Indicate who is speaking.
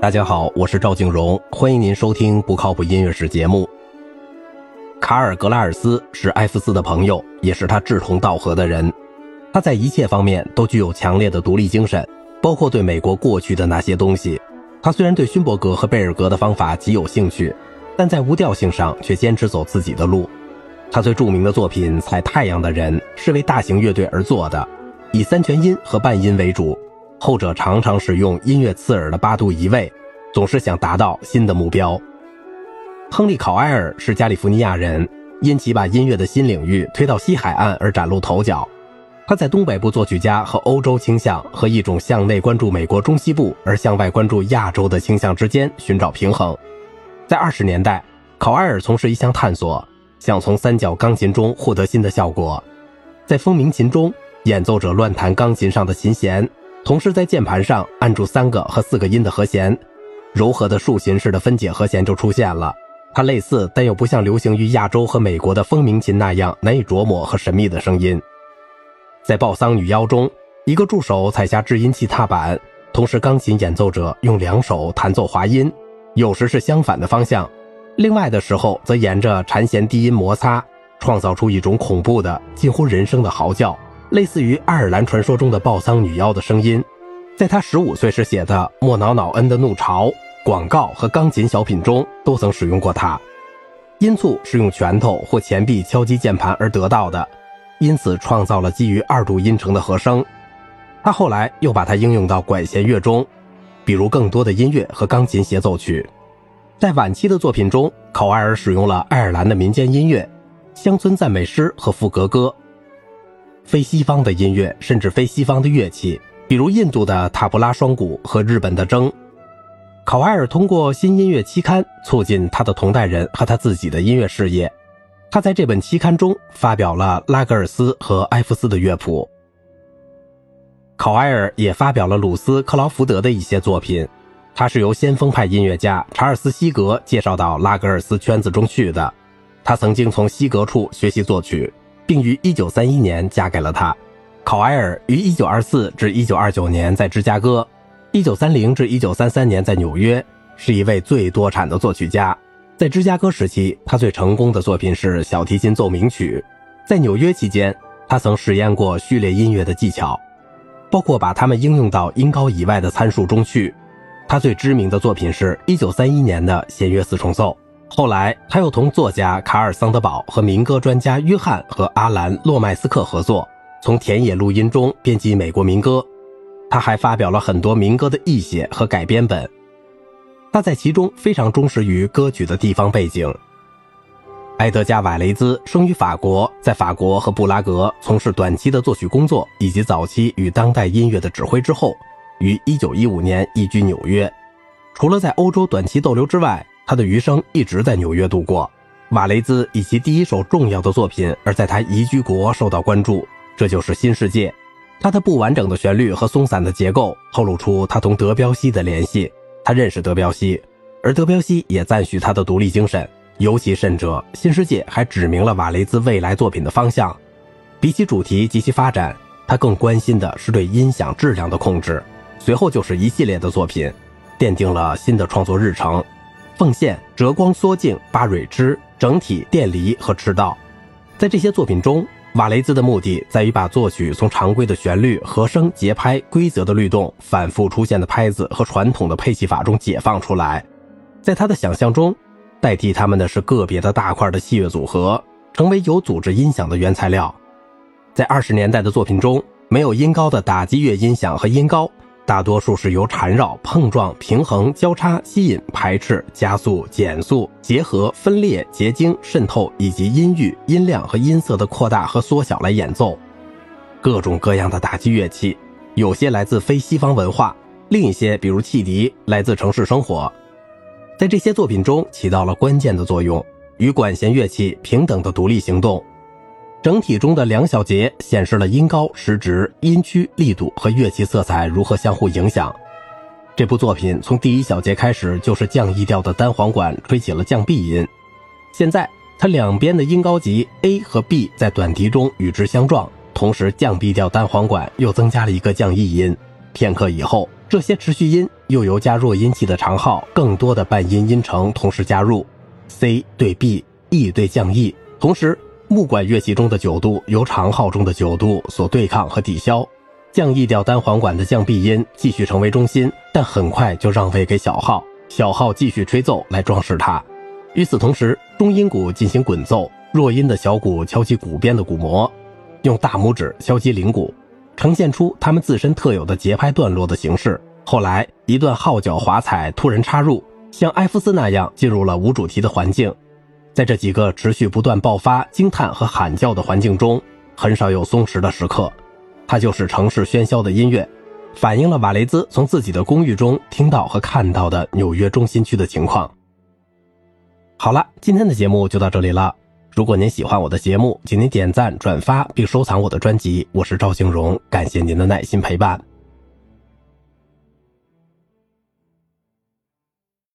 Speaker 1: 大家好，我是赵静荣，欢迎您收听不靠谱音乐史节目。卡尔格拉尔斯是埃弗斯的朋友，也是他志同道合的人。他在一切方面都具有强烈的独立精神，包括对美国过去的那些东西。他虽然对勋伯格和贝尔格的方法极有兴趣，但在无调性上却坚持走自己的路。他最著名的作品《踩太阳的人》是为大型乐队而做的，以三全音和半音为主。后者常常使用音乐刺耳的八度移位，总是想达到新的目标。亨利·考埃尔是加利福尼亚人，因其把音乐的新领域推到西海岸而崭露头角。他在东北部作曲家和欧洲倾向和一种向内关注美国中西部而向外关注亚洲的倾向之间寻找平衡。在二十年代，考埃尔从事一项探索，想从三角钢琴中获得新的效果。在风鸣琴中，演奏者乱弹钢琴上的琴弦。同时，在键盘上按住三个和四个音的和弦，柔和的竖琴式的分解和弦就出现了。它类似，但又不像流行于亚洲和美国的风鸣琴那样难以琢磨和神秘的声音。在《报丧女妖》中，一个助手踩下制音器踏板，同时钢琴演奏者用两手弹奏滑音，有时是相反的方向，另外的时候则沿着缠弦低音摩擦，创造出一种恐怖的、近乎人声的嚎叫。类似于爱尔兰传说中的报丧女妖的声音，在他十五岁时写的《莫瑙瑙恩的怒潮》广告和钢琴小品中都曾使用过它。音促是用拳头或前臂敲击键盘而得到的，因此创造了基于二度音程的和声。他后来又把它应用到管弦乐中，比如更多的音乐和钢琴协奏曲。在晚期的作品中，考埃尔使用了爱尔兰的民间音乐、乡村赞美诗和赋格歌。非西方的音乐，甚至非西方的乐器，比如印度的塔布拉双鼓和日本的筝。考埃尔通过新音乐期刊促进他的同代人和他自己的音乐事业。他在这本期刊中发表了拉格尔斯和埃夫斯的乐谱。考埃尔也发表了鲁斯克劳福德的一些作品。他是由先锋派音乐家查尔斯西格介绍到拉格尔斯圈子中去的。他曾经从西格处学习作曲。并于1931年嫁给了他。考埃尔于1924至1929年在芝加哥，1930至1933年在纽约，是一位最多产的作曲家。在芝加哥时期，他最成功的作品是小提琴奏鸣曲。在纽约期间，他曾实验过序列音乐的技巧，包括把它们应用到音高以外的参数中去。他最知名的作品是1931年的弦乐四重奏。后来，他又同作家卡尔桑德堡和民歌专家约翰和阿兰洛麦斯克合作，从田野录音中编辑美国民歌。他还发表了很多民歌的译写和改编本。他在其中非常忠实于歌曲的地方背景。埃德加·瓦雷兹生于法国，在法国和布拉格从事短期的作曲工作以及早期与当代音乐的指挥之后，于1915年移居纽约。除了在欧洲短期逗留之外，他的余生一直在纽约度过。瓦雷兹以其第一首重要的作品而在他移居国受到关注，这就是《新世界》。它的不完整的旋律和松散的结构透露出他同德彪西的联系。他认识德彪西，而德彪西也赞许他的独立精神。尤其甚者，《新世界》还指明了瓦雷兹未来作品的方向。比起主题及其发展，他更关心的是对音响质量的控制。随后就是一系列的作品，奠定了新的创作日程。奉献、折光、缩镜、巴蕊枝、整体、电离和赤道，在这些作品中，瓦雷兹的目的在于把作曲从常规的旋律、和声、节拍、规则的律动、反复出现的拍子和传统的配器法中解放出来。在他的想象中，代替他们的是个别的大块的器乐组合，成为有组织音响的原材料。在二十年代的作品中，没有音高的打击乐音响和音高。大多数是由缠绕、碰撞、平衡、交叉、吸引、排斥、加速、减速、结合、分裂、结晶、渗透以及音域、音量和音色的扩大和缩小来演奏。各种各样的打击乐器，有些来自非西方文化，另一些，比如汽笛，来自城市生活，在这些作品中起到了关键的作用，与管弦乐器平等的独立行动。整体中的两小节显示了音高、时值、音区、力度和乐器色彩如何相互影响。这部作品从第一小节开始就是降 E 调的单簧管吹起了降 B 音，现在它两边的音高级 A 和 B 在短笛中与之相撞，同时降 B 调单簧管又增加了一个降 E 音。片刻以后，这些持续音又由加弱音器的长号更多的半音音程同时加入，C 对 B，E 对降 E。同时，木管乐器中的九度由长号中的九度所对抗和抵消，降 E 调单簧管的降 B 音继续成为中心，但很快就让位给小号，小号继续吹奏来装饰它。与此同时，中音鼓进行滚奏，弱音的小鼓敲击鼓边的鼓膜，用大拇指敲击铃鼓。呈现出他们自身特有的节拍段落的形式。后来，一段号角华彩突然插入，像埃夫斯那样进入了无主题的环境。在这几个持续不断爆发惊叹和喊叫的环境中，很少有松弛的时刻。它就是城市喧嚣的音乐，反映了瓦雷兹从自己的公寓中听到和看到的纽约中心区的情况。好了，今天的节目就到这里了。如果您喜欢我的节目，请您点赞、转发并收藏我的专辑。我是赵静荣，感谢您的耐心陪伴。